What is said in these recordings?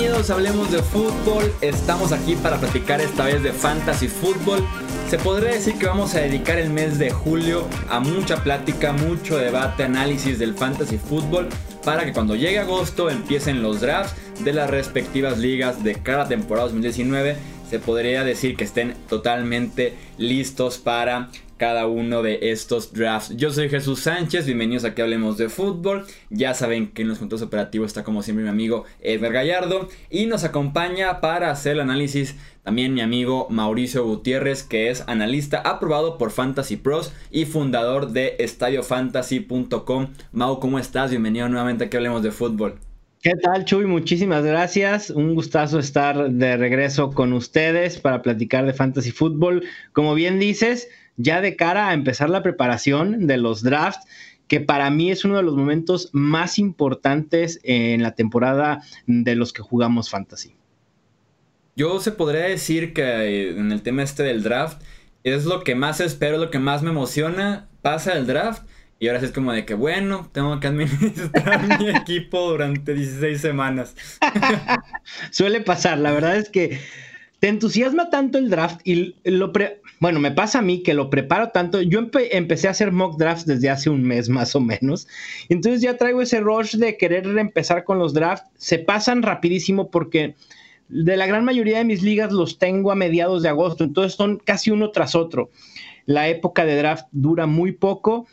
Bienvenidos Hablemos de Fútbol. Estamos aquí para platicar esta vez de Fantasy Fútbol. Se podría decir que vamos a dedicar el mes de julio a mucha plática, mucho debate, análisis del Fantasy Fútbol para que cuando llegue agosto empiecen los drafts de las respectivas ligas de cada temporada 2019. Se podría decir que estén totalmente listos para cada uno de estos drafts. Yo soy Jesús Sánchez, bienvenidos a que hablemos de fútbol. Ya saben que en los puntos operativos está como siempre mi amigo Edgar Gallardo y nos acompaña para hacer el análisis también mi amigo Mauricio Gutiérrez, que es analista aprobado por Fantasy Pros y fundador de estadiofantasy.com. Mau, ¿cómo estás? Bienvenido nuevamente a que hablemos de fútbol. ¿Qué tal, Chuy? Muchísimas gracias. Un gustazo estar de regreso con ustedes para platicar de fantasy fútbol. Como bien dices, ya de cara a empezar la preparación de los drafts, que para mí es uno de los momentos más importantes en la temporada de los que jugamos fantasy. Yo se podría decir que eh, en el tema este del draft es lo que más espero, lo que más me emociona. Pasa el draft y ahora sí es como de que, bueno, tengo que administrar mi equipo durante 16 semanas. Suele pasar, la verdad es que te entusiasma tanto el draft y lo bueno, me pasa a mí que lo preparo tanto. Yo empecé a hacer mock drafts desde hace un mes más o menos. Entonces ya traigo ese rush de querer empezar con los drafts. Se pasan rapidísimo porque de la gran mayoría de mis ligas los tengo a mediados de agosto. Entonces son casi uno tras otro. La época de draft dura muy poco.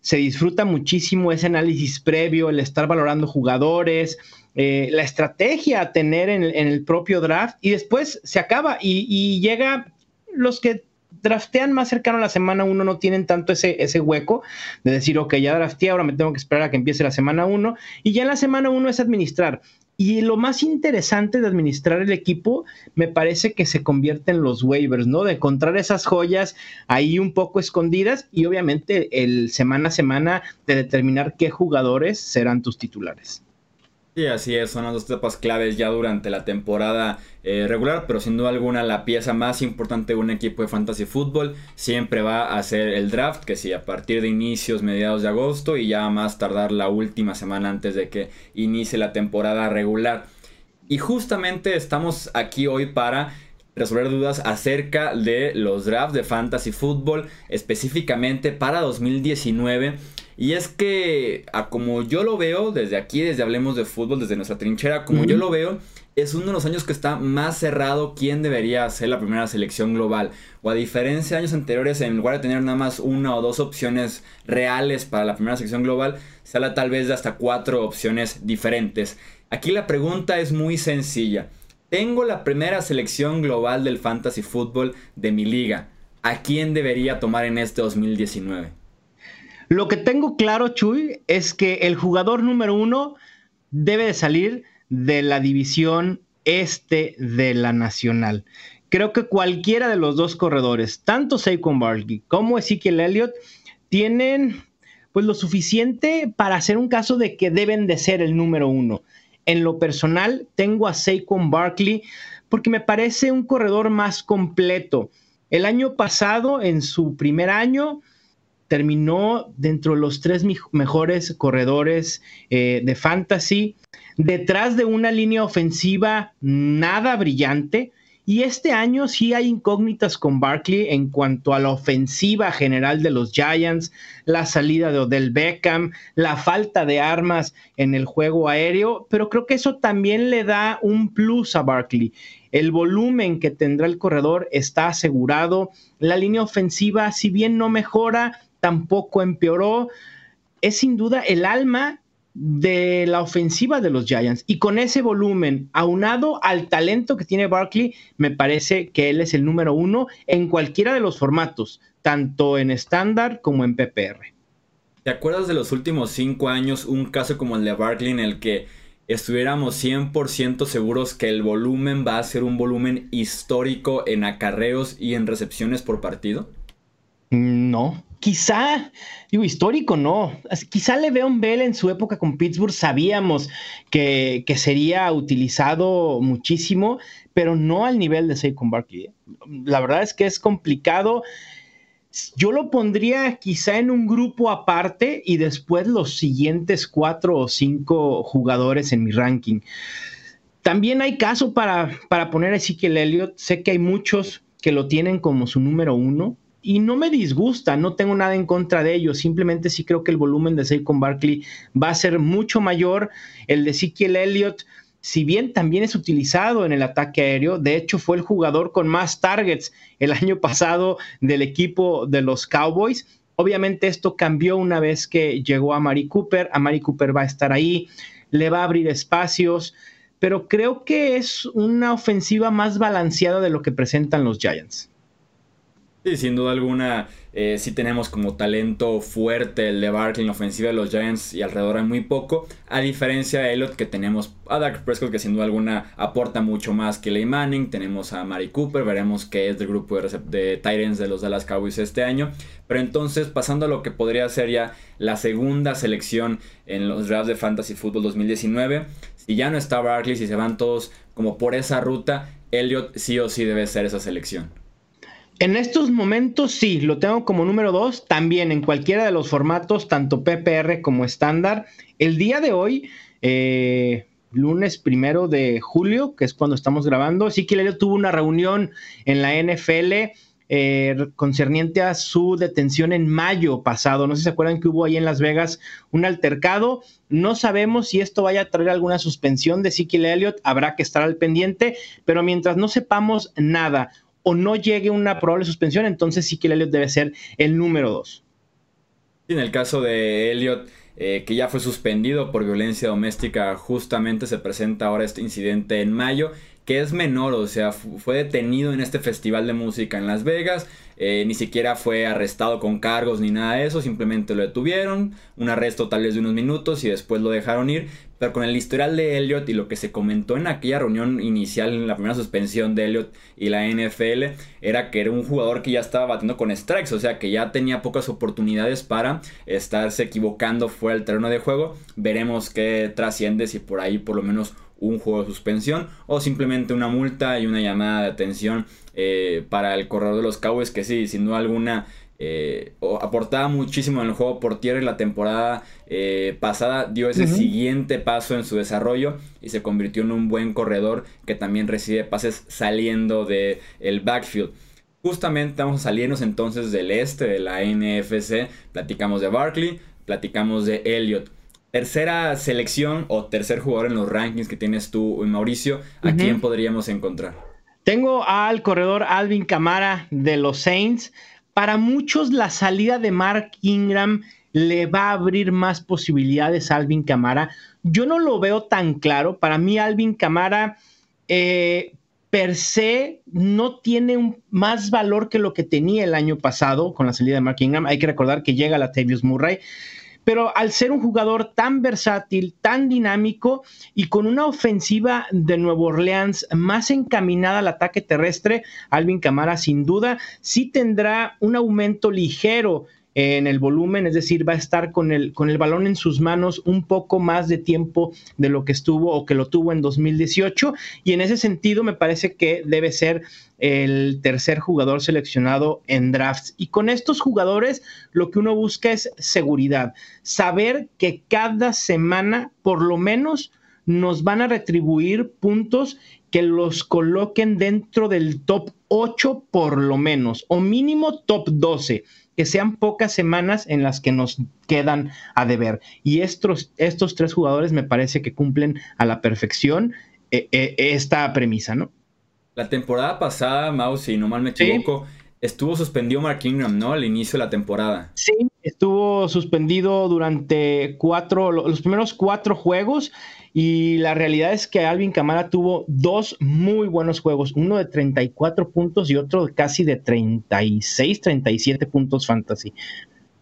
Se disfruta muchísimo ese análisis previo, el estar valorando jugadores, eh, la estrategia a tener en, el propio draft y después se acaba y, llega los que draftean más cercano a la semana 1 no tienen tanto ese, ese hueco de decir, ok, ya drafteé, ahora me tengo que esperar a que empiece la semana 1 y ya en la semana 1 es administrar. Y lo más interesante de administrar el equipo me parece que se convierte en los waivers, ¿no? De encontrar esas joyas ahí un poco escondidas y obviamente el semana a semana de determinar qué jugadores serán tus titulares. Sí, así es, son las dos etapas claves ya durante la temporada eh, regular, pero sin duda alguna la pieza más importante de un equipo de fantasy fútbol siempre va a ser el draft, que sí, a partir de inicios, mediados de agosto y ya más tardar la última semana antes de que inicie la temporada regular. Y justamente estamos aquí hoy para resolver dudas acerca de los drafts de fantasy fútbol, específicamente para 2019 y es que, a como yo lo veo, desde aquí, desde Hablemos de Fútbol, desde nuestra trinchera, como yo lo veo, es uno de los años que está más cerrado quién debería ser la primera selección global. O a diferencia de años anteriores, en lugar de tener nada más una o dos opciones reales para la primera selección global, se habla tal vez de hasta cuatro opciones diferentes. Aquí la pregunta es muy sencilla. Tengo la primera selección global del fantasy fútbol de mi liga. ¿A quién debería tomar en este 2019? Lo que tengo claro, Chuy, es que el jugador número uno debe de salir de la división este de la nacional. Creo que cualquiera de los dos corredores, tanto Saquon Barkley como Ezekiel Elliott, tienen pues lo suficiente para hacer un caso de que deben de ser el número uno. En lo personal, tengo a Saquon Barkley porque me parece un corredor más completo. El año pasado, en su primer año, terminó dentro de los tres mejores corredores eh, de fantasy, detrás de una línea ofensiva nada brillante. Y este año sí hay incógnitas con Barkley en cuanto a la ofensiva general de los Giants, la salida de Odell Beckham, la falta de armas en el juego aéreo, pero creo que eso también le da un plus a Barkley. El volumen que tendrá el corredor está asegurado. La línea ofensiva, si bien no mejora, tampoco empeoró. Es sin duda el alma de la ofensiva de los Giants. Y con ese volumen, aunado al talento que tiene Barkley, me parece que él es el número uno en cualquiera de los formatos, tanto en estándar como en PPR. ¿Te acuerdas de los últimos cinco años un caso como el de Barkley en el que estuviéramos 100% seguros que el volumen va a ser un volumen histórico en acarreos y en recepciones por partido? No, quizá, digo, histórico no, quizá Le'Veon Bell en su época con Pittsburgh sabíamos que, sería utilizado muchísimo, pero no al nivel de Saquon Barkley. ¿eh? La verdad es que es complicado. Yo lo pondría quizá en un grupo aparte y después los siguientes cuatro o cinco jugadores en mi ranking. también hay caso para, para poner a Ezekiel Elliott. Sé que hay muchos que lo tienen como su número uno. Y no me disgusta, no tengo nada en contra de ello. Simplemente sí creo que el volumen de Saquon Barkley va a ser mucho mayor. El de Ezekiel Elliott, si bien también es utilizado en el ataque aéreo, de hecho fue el jugador con más targets el año pasado del equipo de los Cowboys. Obviamente esto cambió una vez que llegó a Mari Cooper. A Mari Cooper va a estar ahí, le va a abrir espacios pero creo que es una ofensiva más balanceada de lo que presentan los Giants. Sí, sin duda alguna, eh, sí tenemos como talento fuerte el de Barkley en la ofensiva de los Giants y alrededor hay muy poco. A diferencia de Elliot, que tenemos a Dak Prescott, que sin duda alguna aporta mucho más que Ley Manning. Tenemos a Mari Cooper, veremos qué es del grupo de, de de los Dallas Cowboys este año. Pero entonces, pasando a lo que podría ser ya la segunda selección en los drafts de Fantasy Football 2019, si ya no está Barkley, si se van todos como por esa ruta, Elliot sí o sí debe ser esa selección. En estos momentos sí, lo tengo como número dos, también en cualquiera de los formatos, tanto PPR como estándar. El día de hoy, eh, lunes primero de julio, que es cuando estamos grabando, sí que tuvo una reunión en la NFL eh, concerniente a su detención en mayo pasado. No sé si se acuerdan que hubo ahí en Las Vegas un altercado. No sabemos si esto vaya a traer alguna suspensión de Ezekiel Elliott. Habrá que estar al pendiente, pero mientras no sepamos nada o no llegue una probable suspensión, entonces Ezekiel Elliott debe ser el número dos. En el caso de Elliott, eh, que ya fue suspendido por violencia doméstica, justamente se presenta ahora este incidente en mayo que es menor, o sea, fue detenido en este festival de música en Las Vegas, eh, ni siquiera fue arrestado con cargos ni nada de eso, simplemente lo detuvieron, un arresto tal vez de unos minutos y después lo dejaron ir, pero con el historial de Elliot y lo que se comentó en aquella reunión inicial, en la primera suspensión de Elliot y la NFL, era que era un jugador que ya estaba batiendo con strikes, o sea que ya tenía pocas oportunidades para estarse equivocando fuera del terreno de juego, veremos qué trasciende si por ahí por lo menos un juego de suspensión o simplemente una multa y una llamada de atención eh, para el corredor de los Cowboys que sí, sin duda alguna eh, aportaba muchísimo en el juego por tierra y la temporada eh, pasada dio ese siguiente paso en su desarrollo y se convirtió en un buen corredor que también recibe pases saliendo del el backfield. Justamente vamos a salirnos entonces del este de la NFC, platicamos de Barkley, platicamos de Elliott tercera selección o tercer jugador en los rankings que tienes tú, Mauricio, ¿a quién podríamos encontrar? Tengo al corredor Alvin Camara de los Saints. Para muchos la salida de Mark Ingram le va a abrir más posibilidades a Alvin Camara. Yo no lo veo tan claro. Para mí Alvin Camara eh, per se no tiene un, más valor que lo que tenía el año pasado con la salida de Mark Ingram. Hay que recordar que llega la Tavius Murray pero al ser un jugador tan versátil, tan dinámico y con una ofensiva de Nuevo Orleans más encaminada al ataque terrestre, Alvin Camara sin duda sí tendrá un aumento ligero en el volumen, es decir, va a estar con el, con el balón en sus manos un poco más de tiempo de lo que estuvo o que lo tuvo en 2018 y en ese sentido me parece que debe ser el tercer jugador seleccionado en drafts. Y con estos jugadores lo que uno busca es seguridad, saber que cada semana por lo menos nos van a retribuir puntos que los coloquen dentro del top 8 por lo menos, o mínimo top 12 que sean pocas semanas en las que nos quedan a deber. Y estos, estos tres jugadores me parece que cumplen a la perfección eh, eh, esta premisa, ¿no? La temporada pasada, Mau, si no mal me equivoco, estuvo suspendido Mark Ingram, ¿no? Al inicio de la temporada. Sí, estuvo suspendido durante cuatro, los primeros cuatro juegos y la realidad es que Alvin Camara tuvo dos muy buenos juegos, uno de 34 puntos y otro casi de 36, 37 puntos fantasy.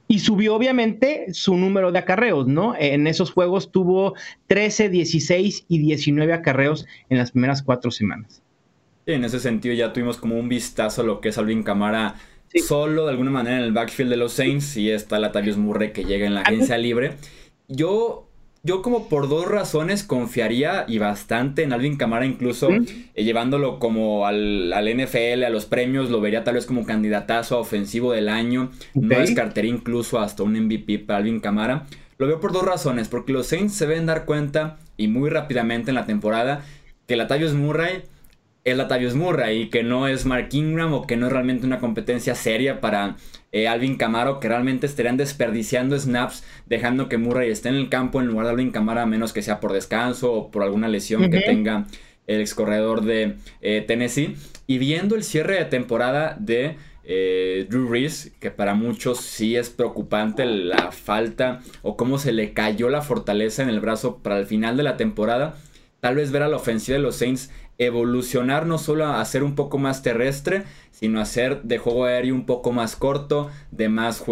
Y subió obviamente su número de acarreos, ¿no? En esos juegos tuvo 13, 16 y 19 acarreos en las primeras cuatro semanas. en ese sentido ya tuvimos como un vistazo a lo que es Alvin Camara solo de alguna manera en el backfield de los Saints y está Latavius Murray que llega en la agencia libre. Yo yo como por dos razones confiaría y bastante en Alvin Camara, incluso eh, llevándolo como al, NFL, a los premios, lo vería tal vez como candidatazo a ofensivo del año. No descartaría incluso hasta un MVP para Alvin Camara. Lo veo por dos razones, porque los Saints se ven dar cuenta y muy rápidamente en la temporada que Latavius Murray es Latavius Murray y que no es Mark Ingram o que no es realmente una competencia seria para eh, Alvin Camaro, que realmente estarían desperdiciando snaps, dejando que Murray esté en el campo en lugar de Alvin Camaro, a menos que sea por descanso o por alguna lesión que tenga el ex corredor de eh, Tennessee. Y viendo el cierre de temporada de eh, Drew Reese, que para muchos sí es preocupante la falta o cómo se le cayó la fortaleza en el brazo para el final de la temporada. Tal vez ver a la ofensiva de los Saints evolucionar no solo a ser un poco más terrestre, sino a ser de juego aéreo un poco más corto, de más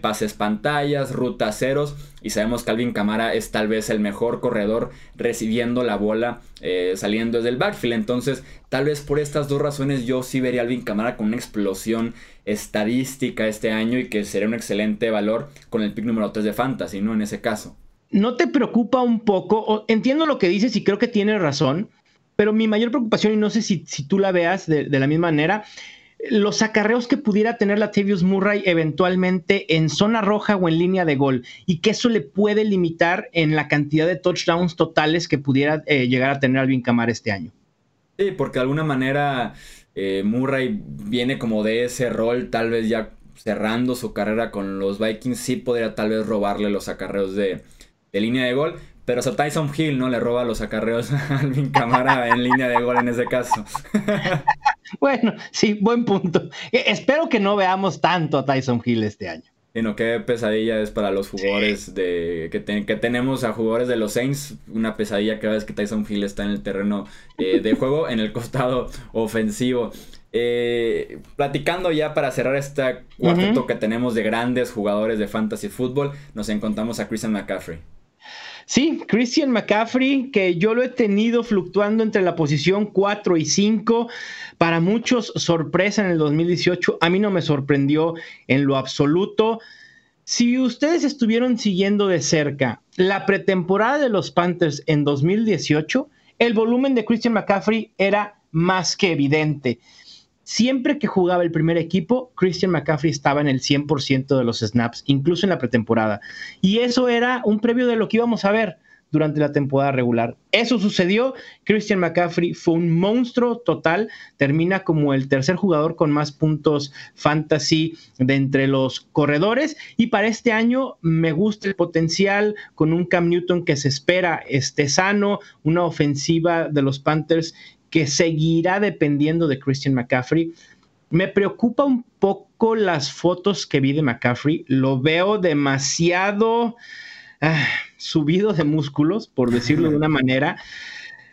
pases pantallas, rutas ceros. Y sabemos que Alvin Camara es tal vez el mejor corredor recibiendo la bola eh, saliendo desde el backfield. Entonces, tal vez por estas dos razones yo sí vería a Alvin Camara con una explosión estadística este año y que sería un excelente valor con el pick número 3 de Fantasy, ¿no? En ese caso. ¿No te preocupa un poco? entiendo lo que dices y creo que tiene razón pero mi mayor preocupación, y no sé si, tú la veas de, la misma manera, los acarreos que pudiera tener la Latavius Murray eventualmente en zona roja o en línea de gol y que eso le puede limitar en la cantidad de touchdowns totales que pudiera eh, llegar a tener Alvin Kamara este año. Sí, porque de alguna manera eh, Murray viene como de ese rol, tal vez ya cerrando su carrera con los Vikings, sí podría tal vez robarle los acarreos de, de línea de gol. Pero o Tyson Hill no le roba los acarreos a Alvin Camara en línea de gol en ese caso. bueno, sí, buen punto. E, espero que no veamos tanto a Tyson Hill este año. Sino qué pesadilla es para los jugadores de que, que, tenemos a jugadores de los Saints. Una pesadilla cada vez que Tyson Hill está en el terreno eh, de juego, en el costado ofensivo. Eh, platicando ya para cerrar este cuarteto que tenemos de grandes jugadores de fantasy fútbol, nos encontramos a Christian McCaffrey. Sí, Christian McCaffrey, que yo lo he tenido fluctuando entre la posición 4 y 5. Para muchos, sorpresa en el 2018. A mí no me sorprendió en lo absoluto. Si ustedes estuvieron siguiendo de cerca la pretemporada de los Panthers en 2018, el volumen de Christian McCaffrey era más que evidente. Siempre que jugaba el primer equipo, Christian McCaffrey estaba en el 100% de los snaps, incluso en la pretemporada. Y eso era un previo de lo que íbamos a ver durante la temporada regular. Eso sucedió. Christian McCaffrey fue un monstruo total. Termina como el tercer jugador con más puntos fantasy de entre los corredores. Y para este año me gusta el potencial con un Cam Newton que se espera esté sano, una ofensiva de los Panthers que seguirá dependiendo de Christian McCaffrey. Me preocupa un poco las fotos que vi de McCaffrey. Lo veo demasiado ah, subido de músculos, por decirlo de una manera.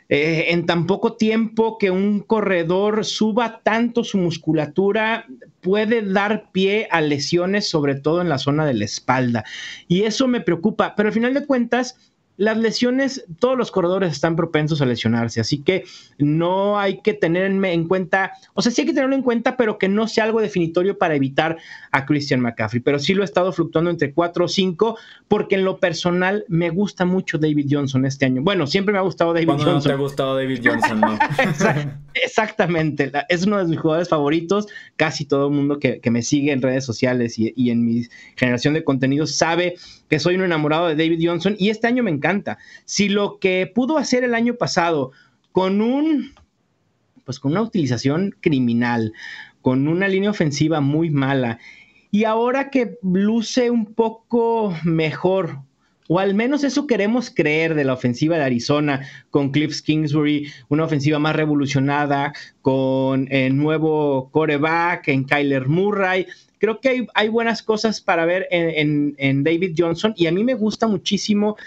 Eh, en tan poco tiempo que un corredor suba tanto su musculatura puede dar pie a lesiones, sobre todo en la zona de la espalda. Y eso me preocupa. Pero al final de cuentas, las lesiones, todos los corredores están propensos a lesionarse, así que no hay que tener en cuenta, o sea, sí hay que tenerlo en cuenta, pero que no sea algo definitorio para evitar a Christian McCaffrey. Pero sí lo he estado fluctuando entre 4 o 5, porque en lo personal me gusta mucho David Johnson este año. Bueno, siempre me ha gustado David Johnson. No te ha gustado David Johnson, ¿no? Exactamente, es uno de mis jugadores favoritos. Casi todo el mundo que, me sigue en redes sociales y, y en mi generación de contenidos sabe que soy un enamorado de David Johnson y este año me encanta. Si lo que pudo hacer el año pasado con un, pues con una utilización criminal, con una línea ofensiva muy mala, y ahora que luce un poco mejor, o al menos eso queremos creer de la ofensiva de Arizona con Cliff Kingsbury, una ofensiva más revolucionada, con el nuevo coreback en Kyler Murray creo que hay, buenas cosas para ver en, David Johnson y a mí me gusta muchísimo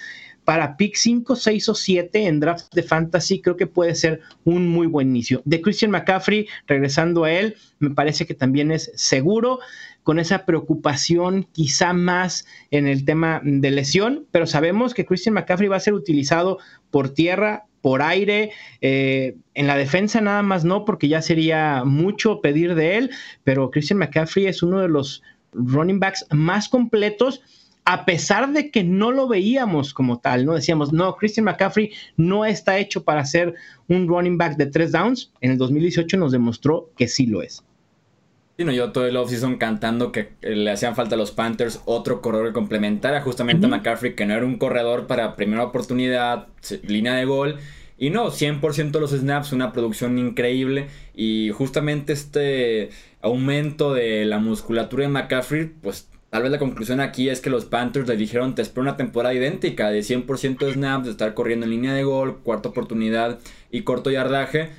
para pick 5, 6 o 7 en draft de fantasy, creo que puede ser un muy buen inicio. De Christian McCaffrey, regresando a él, me parece que también es seguro, con esa preocupación quizá más en el tema de lesión, pero sabemos que Christian McCaffrey va a ser utilizado por tierra, por aire. Eh, en la defensa nada más no, porque ya sería mucho pedir de él, pero Christian McCaffrey es uno de los running backs más completos a pesar de que no lo veíamos como tal, ¿no? Decíamos, no, Christian McCaffrey no está hecho para ser un running back de tres downs. En el 2018 nos demostró que sí lo es. Sí, no, yo todo el offseason cantando que le hacían falta a los Panthers otro corredor que complementara justamente a McCaffrey, que no era un corredor para primera oportunidad, línea de gol Y no, 100% los snaps, una producción increíble. Y justamente este aumento de la musculatura de McCaffrey, pues tal vez la conclusión aquí es que los Panthers le dijeron, te espero una temporada idéntica de 100% de snaps, de estar corriendo en línea de gol, cuarta oportunidad y corto yardaje.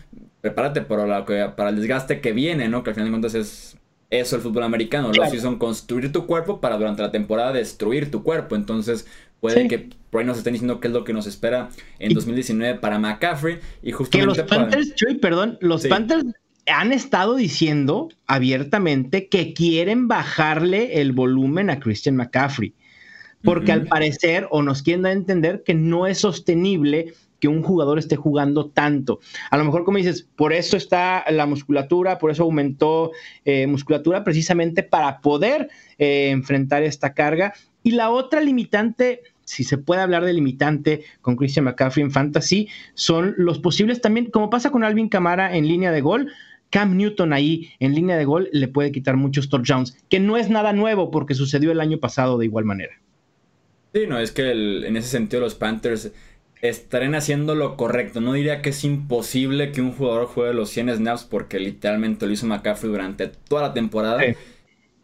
Prepárate para, para el desgaste que viene, ¿no? Que al final de cuentas es eso el fútbol americano. Los son construir tu cuerpo para durante la temporada destruir tu cuerpo. Entonces, puede que por ahí nos estén diciendo qué es lo que nos espera en 2019 para McCaffrey. Y justamente. Que los Panthers, perdón, los Panthers han estado diciendo abiertamente que quieren bajarle el volumen a Christian McCaffrey. Porque al parecer, o nos quieren dar a entender que no es sostenible que un jugador esté jugando tanto. A lo mejor, como dices, por eso está la musculatura, por eso aumentó eh, musculatura, precisamente para poder eh, enfrentar esta carga. Y la otra limitante, si se puede hablar de limitante con Christian McCaffrey en fantasy, son los posibles también, como pasa con Alvin Camara en línea de gol. Cam Newton ahí en línea de gol le puede quitar muchos touchdowns, que no es nada nuevo porque sucedió el año pasado de igual manera. Sí, no, es que en ese sentido los Panthers estarán haciendo lo correcto. No diría que es imposible que un jugador juegue los 100 snaps porque literalmente lo hizo McCaffrey durante toda la temporada.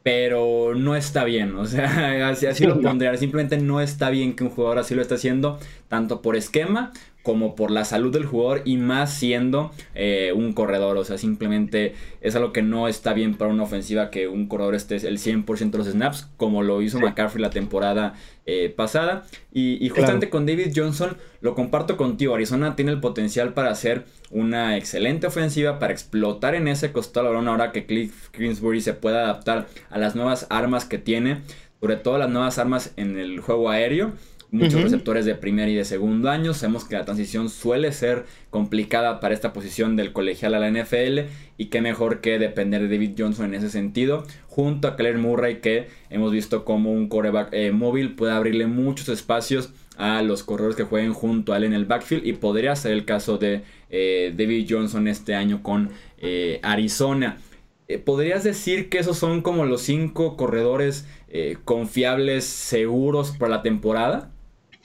Pero no está bien, o sea, así, así lo pondría. Simplemente no está bien que un jugador así lo esté haciendo, tanto por esquema como por la salud del jugador y más siendo eh, un corredor. O sea, simplemente es algo que no está bien para una ofensiva que un corredor esté el 100% de los snaps, como lo hizo McCaffrey la temporada eh, pasada. Y, justamente con David Johnson lo comparto contigo. Arizona tiene el potencial para hacer una excelente ofensiva, para explotar en ese costado ahora que Cliff Greensbury se pueda adaptar a las nuevas armas que tiene, sobre todo las nuevas armas en el juego aéreo muchos receptores de primer y de segundo año. Sabemos que la transición suele ser complicada para esta posición del colegial a la NFL y qué mejor que depender de David Johnson en ese sentido, junto a Claire Murray que hemos visto como un coreback eh, móvil puede abrirle muchos espacios a los corredores que jueguen junto a él en el backfield y podría ser el caso de eh, David Johnson este año con eh, Arizona. ¿Podrías decir que esos son como los cinco corredores confiables, seguros para la temporada?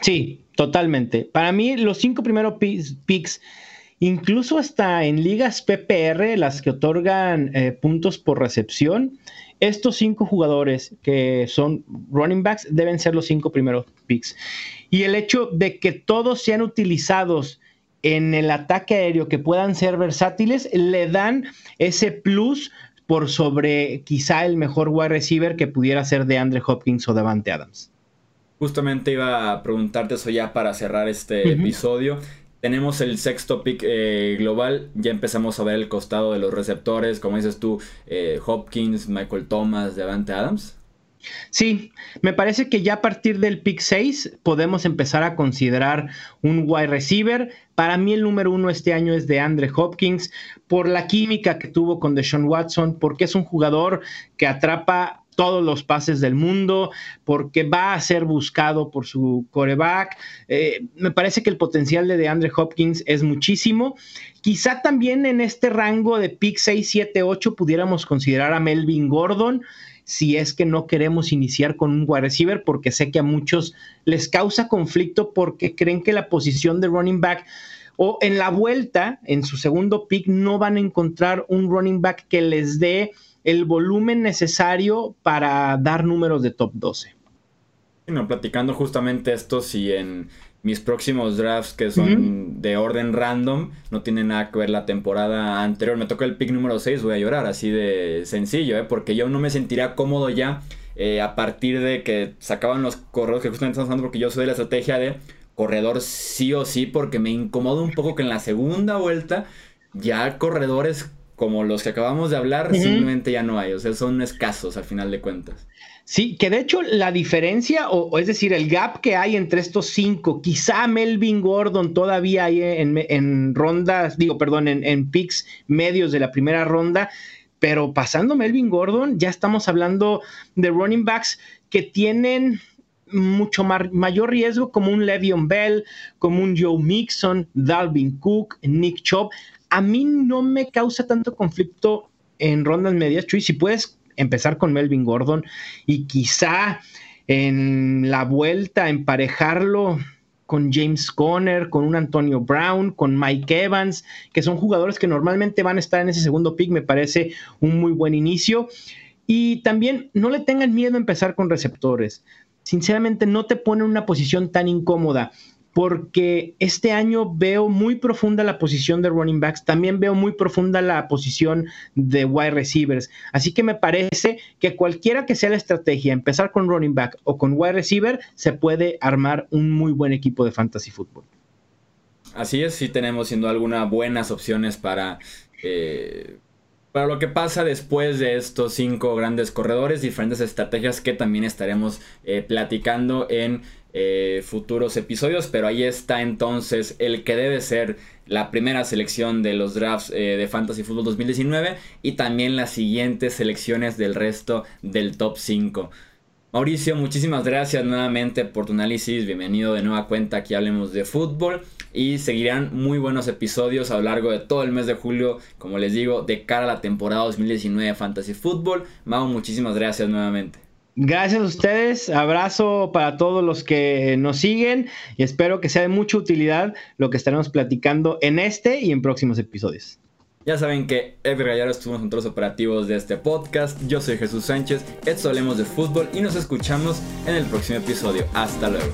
Sí, totalmente. Para mí, los cinco primeros picks, incluso hasta en ligas PPR, las que otorgan eh, puntos por recepción, estos cinco jugadores que son running backs deben ser los cinco primeros picks. Y el hecho de que todos sean utilizados en el ataque aéreo, que puedan ser versátiles, le dan ese plus por sobre quizá el mejor wide receiver que pudiera ser de Andre Hopkins o Davante Adams. Justamente iba a preguntarte eso ya para cerrar este episodio. Tenemos el sexto pick eh, global, ya empezamos a ver el costado de los receptores, como dices tú, eh, Hopkins, Michael Thomas, Devante Adams. Sí, me parece que ya a partir del pick 6 podemos empezar a considerar un wide receiver. Para mí el número uno este año es de Andre Hopkins por la química que tuvo con Deshaun Watson, porque es un jugador que atrapa todos los pases del mundo, porque va a ser buscado por su coreback. Eh, me parece que el potencial de DeAndre Hopkins es muchísimo. Quizá también en este rango de pick 6, 7, 8 pudiéramos considerar a Melvin Gordon si es que no queremos iniciar con un wide receiver, porque sé que a muchos les causa conflicto porque creen que la posición de running back o en la vuelta, en su segundo pick, no van a encontrar un running back que les dé el volumen necesario para dar números de top 12. Bueno, platicando justamente esto, si en mis próximos drafts que son de orden random, no tienen nada que ver la temporada anterior, me toca el pick número 6, voy a llorar, así de sencillo, ¿eh? porque yo no me sentiría cómodo ya eh, a partir de que sacaban los corredores que justamente estamos hablando, porque yo soy de la estrategia de corredor sí o sí, porque me incomoda un poco que en la segunda vuelta ya corredores como los que acabamos de hablar, simplemente ya no hay, o sea, son escasos al final de cuentas. Sí, que de hecho la diferencia, o, es decir, el gap que hay entre estos cinco, quizá Melvin Gordon todavía hay en, rondas, digo, perdón, en, picks medios de la primera ronda, pero pasando Melvin Gordon, ya estamos hablando de running backs que tienen mucho mayor riesgo como un Le'Veon Bell, como un Joe Mixon, Dalvin Cook, Nick Chubb a mí no me causa tanto conflicto en rondas medias, Chuy. Si puedes empezar con Melvin Gordon y quizá en la vuelta emparejarlo con James Conner, con un Antonio Brown, con Mike Evans, que son jugadores que normalmente van a estar en ese segundo pick, me parece un muy buen inicio. Y también no le tengan miedo a empezar con receptores. Sinceramente, no te pone en una posición tan incómoda porque este año veo muy profunda la posición de running backs, también veo muy profunda la posición de wide receivers. Así que me parece que cualquiera que sea la estrategia, empezar con running back o con wide receiver, se puede armar un muy buen equipo de fantasy fútbol. Así es, sí tenemos siendo algunas buenas opciones para, eh, para lo que pasa después de estos cinco grandes corredores, diferentes estrategias que también estaremos eh, platicando en eh, futuros episodios, pero ahí está entonces el que debe ser la primera selección de los drafts eh, de Fantasy Football 2019 y también las siguientes selecciones del resto del top 5. Mauricio, muchísimas gracias nuevamente por tu análisis. Bienvenido de nueva cuenta aquí hablemos de fútbol. Y seguirán muy buenos episodios a lo largo de todo el mes de julio, como les digo, de cara a la temporada 2019 de Fantasy Football. Mau, muchísimas gracias nuevamente. Gracias a ustedes, abrazo para todos los que nos siguen y espero que sea de mucha utilidad lo que estaremos platicando en este y en próximos episodios. Ya saben que Edgar Gallardo estuvo en los operativos de este podcast. Yo soy Jesús Sánchez, esto hablemos de fútbol y nos escuchamos en el próximo episodio. Hasta luego.